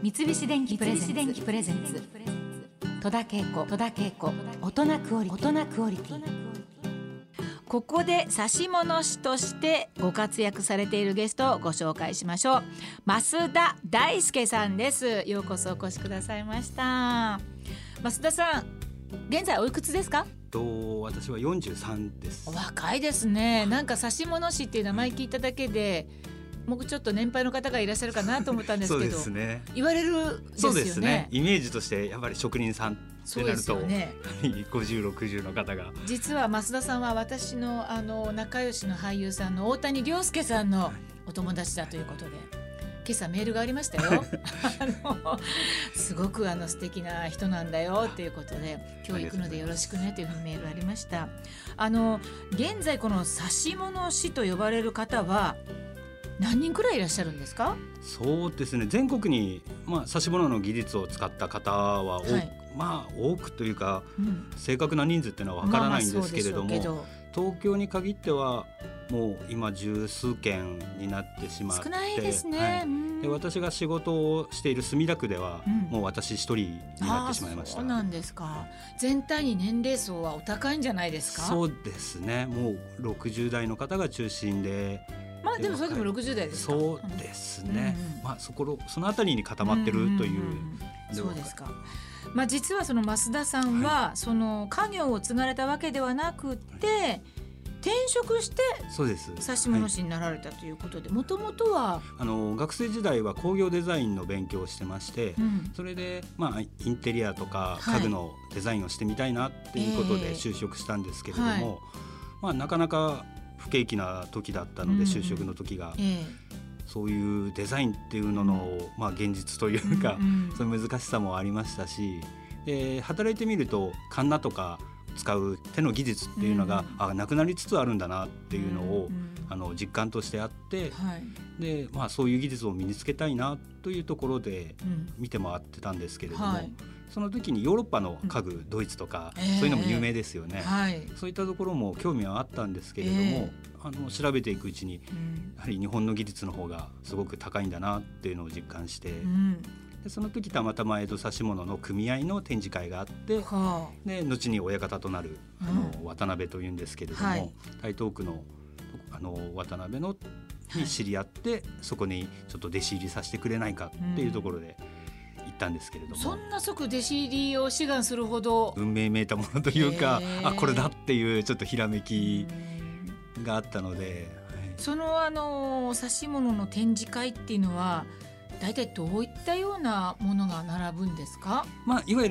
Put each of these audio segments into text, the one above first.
三菱電機プレゼンツ。戸田恵子。戸田恵子。大人クオリティ。大人クオリティ。ここで指物師としてご活躍されているゲストをご紹介しましょう。増田大輔さんです。ようこそお越しくださいました。増田さん現在おいくつですか？と私は43です。お若いですね。なんか指物師っていう名前聞いただけでもうちょっと年配の方がいらっしゃるかなと思ったんですそうけどですね。言われるですよね。そうですね。イメージとしてやっぱり職人さんってなると、そうですよね。50、60の方が。実は増田さんは私のあの仲良しの俳優さんの大谷亮介さんのお友達だということで今朝メールがありましたよ。あのすごくあの素敵な人なんだよっていうことで今日行くのでよろしくねというふうにメールありました。あの現在この指物師と呼ばれる方は何人くらいいらっしゃるんですか？そうですね。全国に、まあ、指し物の技術を使った方は多く、はい。まあ多くというかうん。正確な人数っていうのはわからないんですけれども、まあまあそうでしょ東京に限ってはもう今十数件になってしまって少ないですね、はい。うん。で私が仕事をしている墨田区では、うん。もう私一人になってしまいました。そうなんですか。全体に年齢層はお高いんじゃないですか？そうですね。もう60代の方が中心でまあでもそれでも60代ですか。そうですね、うん。まあそこそのあたりに固まってるという,、んんん。そうですか。まあ実はその増田さんは、その家業を継がれたわけではなくて転職してそうです。指し物師になられたということでもともとは、あの学生時代は工業デザインの勉強をしてまして、うん。それで、まあ、インテリアとかはい。家具のデザインをしてみたいなっていうことええ。で就職したんですけれども、はい。まあ、なかなか不景気な時だったので、うん。就職の時が。えそういうデザインっていうのの、まあ、現実といえうか、そういう難しさもありましたしで働いてみるとカンナとか使う手の技術っていうのが、うんあなくなりつつあるんだなっていうのを、あの実感としてあってはい。で、まあ、そういう技術を身につけたいなというところでうん。見て回ってたんですけれども、はいその時にヨーロッパの家具、ドイツとか、ええ。そういうのも有名ですよね。はい、そういったところも興味はあったんですけれども、えあの調べていくうちにうん。やはり日本の技術の方がすごく高いんだなっていうのを実感して、うん。でその時たまたま江戸指物の組合の展示会があってはで後に親方となるあの、渡辺というんですけれども、はい。台東区のあの渡辺のに知り合って、そこにちょっと弟子入りさせてくれないかっていうところで行ったんですけれども、あそんな即弟子入りを志願するほど、運命めいたものというか、あこれだっていうちょっとひらめきうん。があったので、はい。そのあの指物の展示会っていうのは大体どういったようなものが並ぶんですか？まあ、いわゆ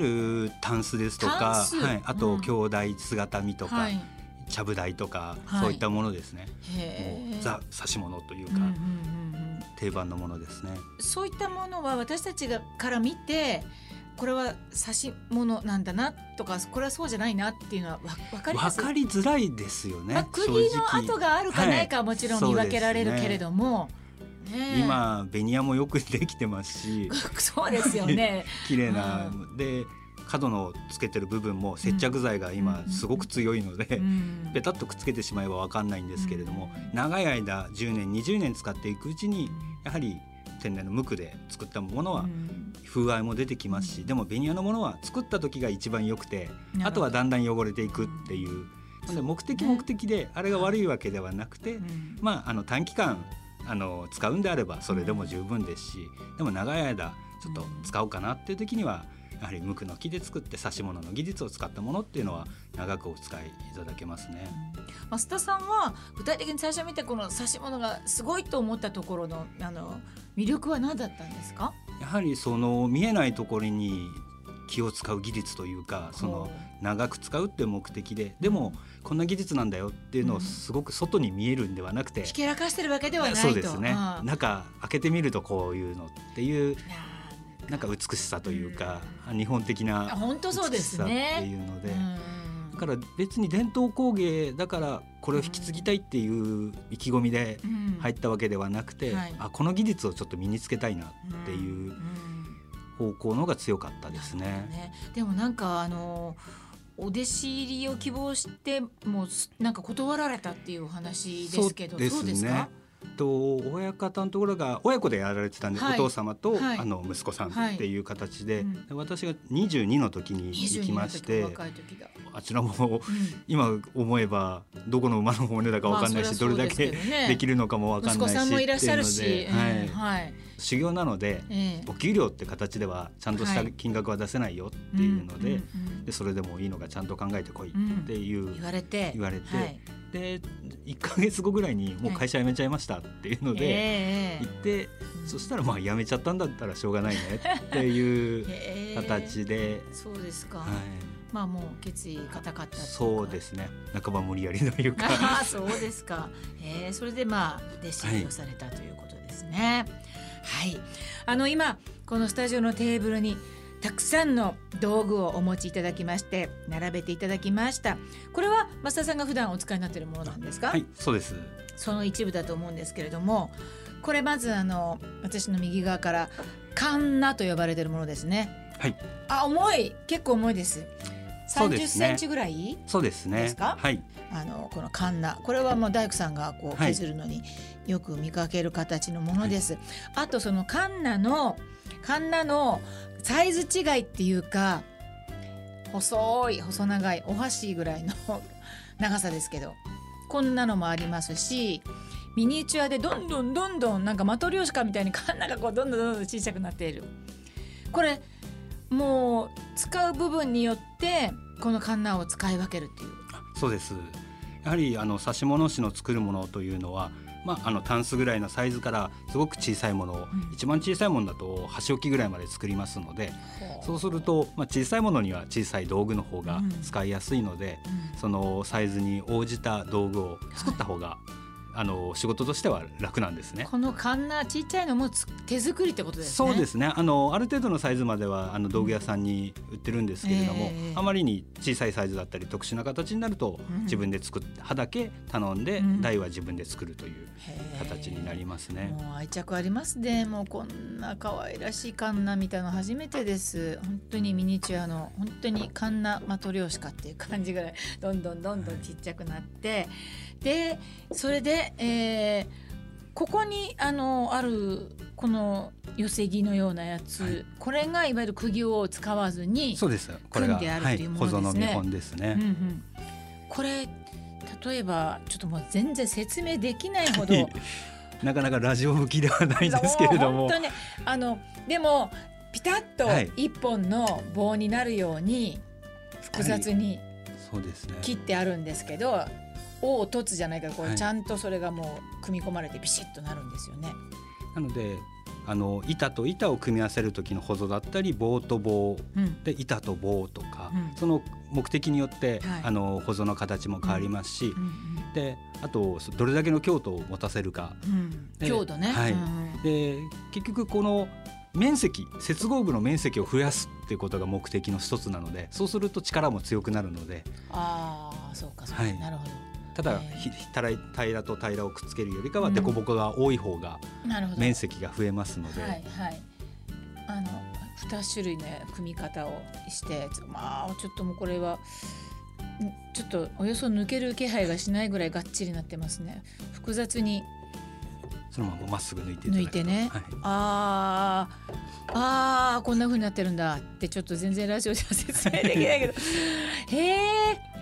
るタンスですとか、ス。はい、あうん。と兄弟姿見とか、はい。ちゃぶ台とか、はい。そういったものですね。もうザ指し物というか、うんうんうんうん。定番のものですね。そういったものは私たちがから見て。これは指し物なんだなとかこれはそうじゃないなっていうのはわ分かります？わかりづらいですよね。まあ、釘の跡があるかないかはもちろん見分けられるけれども、ねえ今ベニヤもよくできてますし そうですよね。綺麗な、うで角のつけてる部分も接着剤が今うんすごく強いので、うん。ペタッとくっつけてしまえばわかんないんですけれども、うん。長い間10年20年使っていくうちにやはり天然の無垢で作ったものはうん。風合いも出てきますし、でもベニヤのものは作った時が一番良くてあとはだんだん汚れていくっていう。で目的目的であれが悪いわけではなくて、うん。まあ、あの短期間あの使うんであればそれでも十分ですし、でも長い間ちょっと使おうかなっていう時にはやはり無垢の木で作って指し物の技術を使ったものっていうのは長くお使いいただけますね。増田さんは具体的に最初見てこの指し物がすごいと思ったところのあの魅力は何だったんですか？やはりその見えないところに気を使う技術というかその長く使うっていう目的ででもこんな技術なんだよっていうのをすごく外に見えるんではなくて、ひけらかしてるわけではないと。そうですね。中開けてみるとこういうのっていうなんか美しさというか、日本的なあ本当そうです美しさってねいうので、うん。だから別に伝統工芸だからこれを引き継ぎたいっていう意気込みでうん。入ったわけではなくて、はい。あこの技術をちょっと身につけたいなっていううん。方向のが強かったですね。ね。でもなんかあのお弟子入りを希望してもなんか断られたっていうお話ですけどそうですね。そうですか？と親方のところが親子でやられてたんで、はい。お父様と、はい。あの息子さんはいってい。う形で,、うん。で私が22の時に行きまして22の時若い時が、あちらもうん。今思えばどこの馬の骨だかわかんないし、まあどれだけできるのかもわかん息ないし子さんもいらっしゃるし、はいうんはい、修行なのでええ。お給料って形ではちゃんとしたはい。金額は出せないよっていうので,、んうんでそれでもいいのがちゃんと考えてこいうんっていう、言われて。言われてはいで1か月後ぐらいにもう会社辞めちゃいましたっていうので、ええ行ってそしたらまあ辞めちゃったんだったらしょうがないねっていうええ。形で、そうですか、はい、まあもう決意固かったそうですね。半ば無理やりというか。そうですか。えー、それでまあ弟子入りをされたということですね。はい。あの今このスタジオのテーブルにたくさんの道具をお持ちいただきまして並べていただきました。これは増田さんが普段お使いになっているものなんですか？はいそうですその一部だと思うんですけれども、これまずあの私の右側からカンナと呼ばれているものですね。はいあ重い結構重いです。三十センチぐらい？そうですねですか？はいあのこのカンナこれはもう大工さんがこうはい削るのによく見かける形のものです。あとそのカンナのカンナのサイズ違いっていうか細い細長いお箸ぐらいの 長さですけどこんなのもありますしミニチュアでどんどんどんどんなんかマトリョーシカみたいにカンナがこうどんどんどんどん小さくなっている。これもう使う部分によってこのカンナを使い分けるっていう。そうですやはりあの指物師の作るものというのはまあ、あのタンスぐらいのサイズからすごく小さいものを、うん。一番小さいものだと箸置きぐらいまで作りますのでそうすると、まあ、小さいものには小さい道具の方がうん。使いやすいので、うん。そのサイズに応じた道具を作った方が、あの仕事としては楽なんですね。このカンナちっちゃいのもつ手作りってことですね。そうですねあのある程度のサイズまではあの道具屋さんに売ってるんですけれども、ええあまりに小さいサイズだったり特殊な形になると、うん自分で作って刃だけ頼んで、うん台は自分で作るという形になりますね。もう愛着ありますね。もうこんな可愛らしいカンナ見たの初めてです。本当にミニチュアの本当にカンナマトリョーシカっていう感じぐらいどんどんどんどんちっちゃくなって、でそれで、えーここにあのあるこの寄せ木のようなやつ、はい。これがいわゆる釘を使わずにそうです。これが、組んであるはい、というもの保ですね。存の見本ですね。うんうん、これ例えばちょっともう全然説明できないほど。なかなかラジオ向きではないんですけれども。本当にあのでもピタッとはい。一本の棒になるように複雑に切ってあるんですけど「お」を「とつ」じゃないけどこはい。れちゃんとそれがもう組み込まれてビシッとなるんですよね。なのであの板と板を組み合わせる時の保存だったり棒と棒。うん。で板と棒とか、うん。その目的によって、はい。あの保存の形も変わりますし、うん。であとどれだけの強度を持たせるか。強度ね。はい。うんうん。で結局この面積接合部の面積を増やすっていうことが目的の一つなのでそうすると力も強くなるので。ああそうかそうか、はい。なるほただ、平らと平らをくっつけるよりかはうん凸凹が多い方が。面積が増えますので、はいはい。あの二種類の組み方をして、まあちょっともうこれはんちょっとおよそ抜ける気配がしないぐらいがっちりなってますね。複雑にそのまままっすぐ抜いて抜いてね。はいあーあーこんな風になってるんだってちょっと全然ラジオでは説明できないけど へえ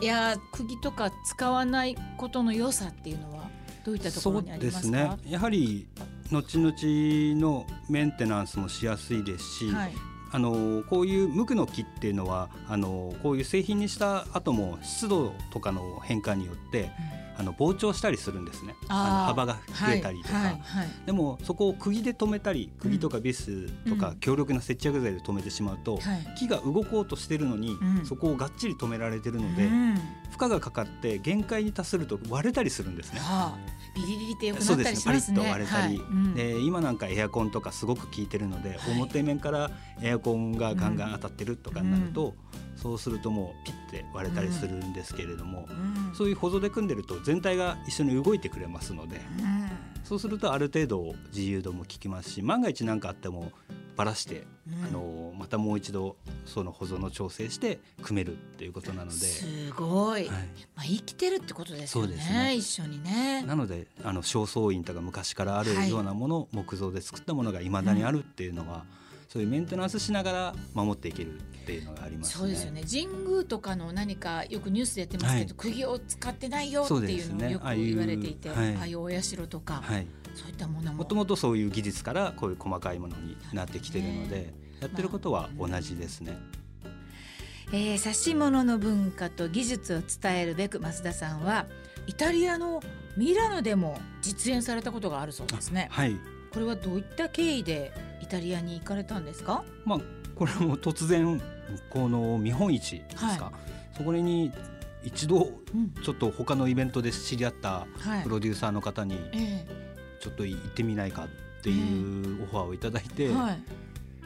いやー釘とか使わないことの良さっていうのはどういったところにありますか？そうですね。やはり後々のメンテナンスもしやすいですし、はい。あのこういう無垢の木っていうのはあのこういう製品にした後も湿度とかの変化によってあの膨張したりするんですね。あの幅が増えたりとか、はいはいはい。でもそこを釘で留めたり釘とかビスとかうん。強力な接着剤で留めてしまうと、はい。木が動こうとしてるのに、うん。そこをがっちり止められてるので、うん。負荷がかかって限界に達すると割れたりするんですね。はあ、ビリビリってよくなすね。パリッと割れたり、はい。うん。で今なんかエアコンとかすごく効いてるので、はい。表面からエアコンがガンガン当たってるとかになると、そうするともうピッて割れたりするんですけれども、うん。そういう保存で組んでると全体が一緒に動いてくれますので、うんそうするとある程度自由度も効きますし万が一何かあってもばらして、うん。あのまたもう一度その保存の調整して組めるっていうことなので、すごい、はい、まあ生きてるってことですよねね。一緒にね。なのであの正倉院とか昔からあるはい。ようなもの、木造で作ったものがいまだにあるっていうのは、そういうメンテナンスしながら守っていけるっていうのがありますね。そうですよね。神宮とかの何かよくニュースでやってますけど、はい。釘を使ってないよっていうのをよくああいう言われていてあはい。あいうお社とか、はい、そういったものも。もともとそういう技術からこういう細かいものになってきてるので、やってることは同じですね。えー、指物の文化と技術を伝えるべく増田さんはイタリアのミラノでも実演されたことがあるそうですね。はい、これはどういった経緯でイタリアに行かれたんですか？まあこれも突然この見本市ですか、はそこに一度うん、ちょっと他のイベントで知り合ったはいプ。ロデューサーの方にえちょっと行ってみないかっていうオファーをいただいて、えはい。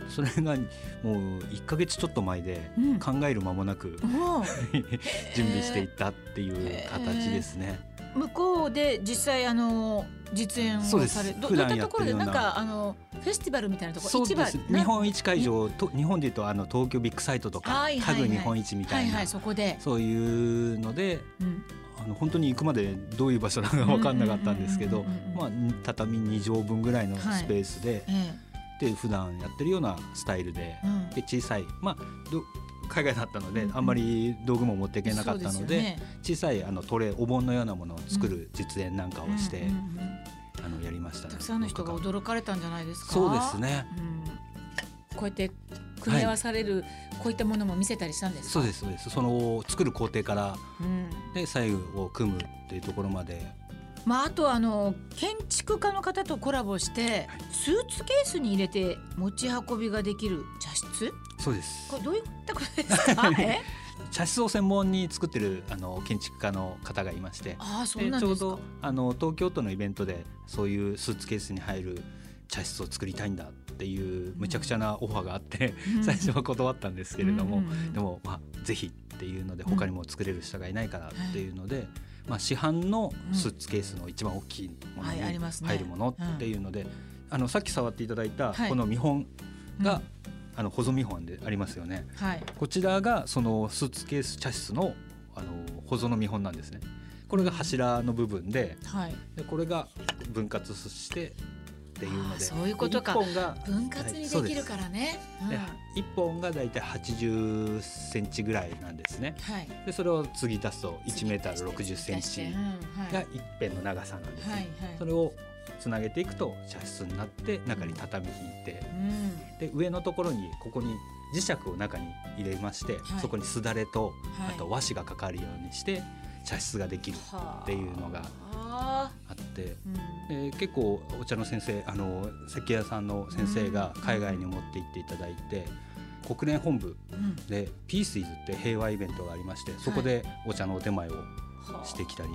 それがもう1ヶ月ちょっと前でうん。考える間もなくおー。準備していったっていう形ですね。向こうで実際あの実演をそうです。されどどう普いったところでななんかあのフェスティバルみたいなところ市場日本一会場と日本でいうとあの東京ビッグサイトとかはいはいはい。家具日本一みたなはいいはいそこで、そういうのでうん、あの本当に行くまでどういう場所なのか分かんなかったんですけどうんうんうんうんまあ畳2畳分ぐらいのスペースで、えで普段やってるようなスタイルでえうん。で小さいまあど海外だったので、あんまり道具も持っていけなかったのでそうすよね。小さいあのトレーお盆のようなものを作る実演なんかをして、うんうんうんあのやりましたね。たくさんの人が驚かれたんじゃないですか？そうですね。うん、こうやって組み合わされる、こういったものも見せたりしたんですか？そうですそうです。その作る工程からうん。で左右を組むっていうところまでまあ、あとあの建築家の方とコラボしてスーツケースに入れて持ち運びができる茶室？そうです。これどういったことですか？え？茶室を専門に作ってるあの建築家の方がいましてああそうでなんですか。ちょうどあの東京都のイベントでそういうスーツケースに入る茶室を作りたいんだっていうむちゃくちゃなオファーがあって、うん。最初は断ったんですけれども、うんうんうん。でも、まあ、ぜひっていうので他にも作れる人がいないからっていうので、まあ、市販のスーツケースの一番大きいものに入るものっていうので、あのさっき触っていただいたはい。この見本が、うん。あの保存見本でありますよね。はい。こちらがそのスーツケース茶室のあの保存の見本なんですね。これが柱の部分ではい。でこれが分割してっていうのでそういうことか。1本が分割にできるからね、でうん。1本がだいたい80センチぐらいなんですね。はい。でそれを継ぎ足すと1メーター60センチが一辺の長さなんですね。はいはい。それをつなげていくと茶室になって中に畳引いてうん。で上のところにここに磁石を中に入れまして、はい。そこにすだれとはい。あと和紙がかかるようにして茶室ができるっていうのがうん。で結構お茶の先生あの石器屋さんの先生が海外に持って行っていただいて国連本部うん。でピースイズって平和イベントがありましてそこでお茶のお手前をはあ。してきたり、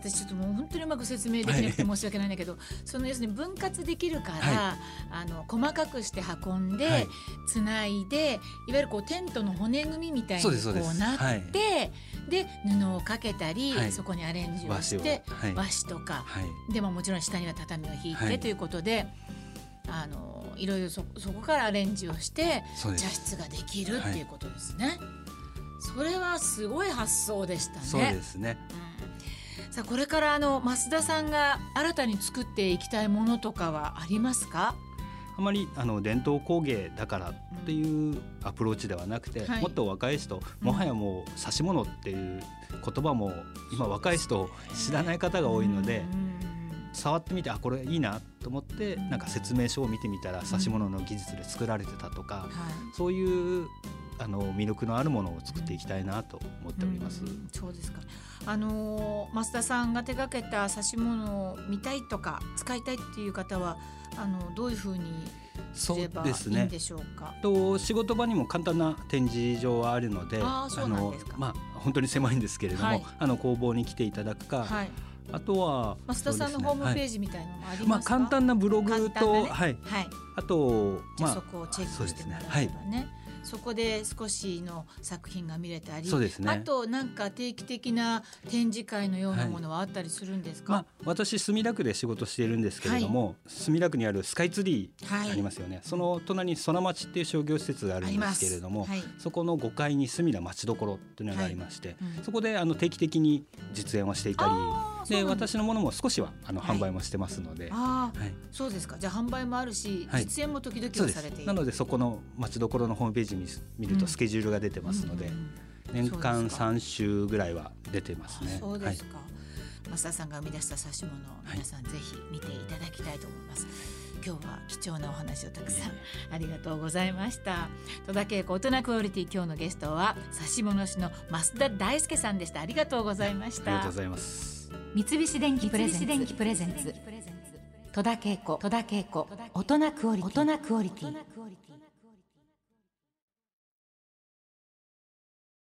私ちょっともう本当にうまく説明できなくて申し訳ないんだけど、その要するに分割できるから、はあの細かくして運んで、はいつないでいわゆるこうテントの骨組みみたいにこそうなって、はい。で布をかけたり、はい。そこにアレンジを和紙を。してはい。和紙とかはい。でももちろん下には畳を引いて、はいということであのいろいろそそこからアレンジをして茶室ができるっていうことですね。それはすごい発想でしたね。そうですね。うんさあこれからあの増田さんが新たに作っていきたいものとかはありますか？あまりあの伝統工芸だからっていうアプローチではなくて、はいもっと若い人もはやもう指し物っていう言葉も今若い人知らない方が多いので、うん触ってみてあこれいいなと思ってうんなんか説明書を見てみたら指し物の技術で作られてたとか、はいそういうあの魅力のあるものを作っていきたいなと思っております。うんそうですか。あのー増田さんが手掛けた指し物を見たいとか使いたいっていう方はあのどういうふうにすればいですねいんでしょうか？と仕事場にも簡単な展示場はあるのでまあ本当に狭いんですけれども、はいあの工房に来ていただくか、はい。あとは増田さんのホームページ、ジみたいなのもありまあ、ますか。簡単なブログと、ねはい、はい。あとまあそこをチェックしてもらえばね。そこで少しの作品が見れたりね。あとなんか定期的な展示会のようなものはあったりするんですか、まあ、私墨田区で仕事しているんですけれども、墨田区にあるスカイツリーありますよね、その隣にソナ町っていう商業施設があるんですけれども、はい。そこの5階に墨田町どころっていうのがありまして、うん。そこであの定期的に実演をしていたりで私のものも少しはあのはい。販売もしてますので、はい。そうですか。じゃあ販売もあるし、はい。実演も時々されている。す。なのでそこの町どころのホームページに見るうん。とスケジュールが出てますので、うんうん年間そうですか。3週ぐらいは出てますね。そうですか、増田さんが生み出した指物皆さんぜひ見ていただきたいと思います、今日は貴重なお話をたくさんありがとうございました。戸田恵子大人クオリティ今日のゲストは指物師の増田大輔さんでした。ありがとうございました。ありがとうございます。三菱電機プレゼンツ。戸田恵子。戸田恵子。大人クオリティ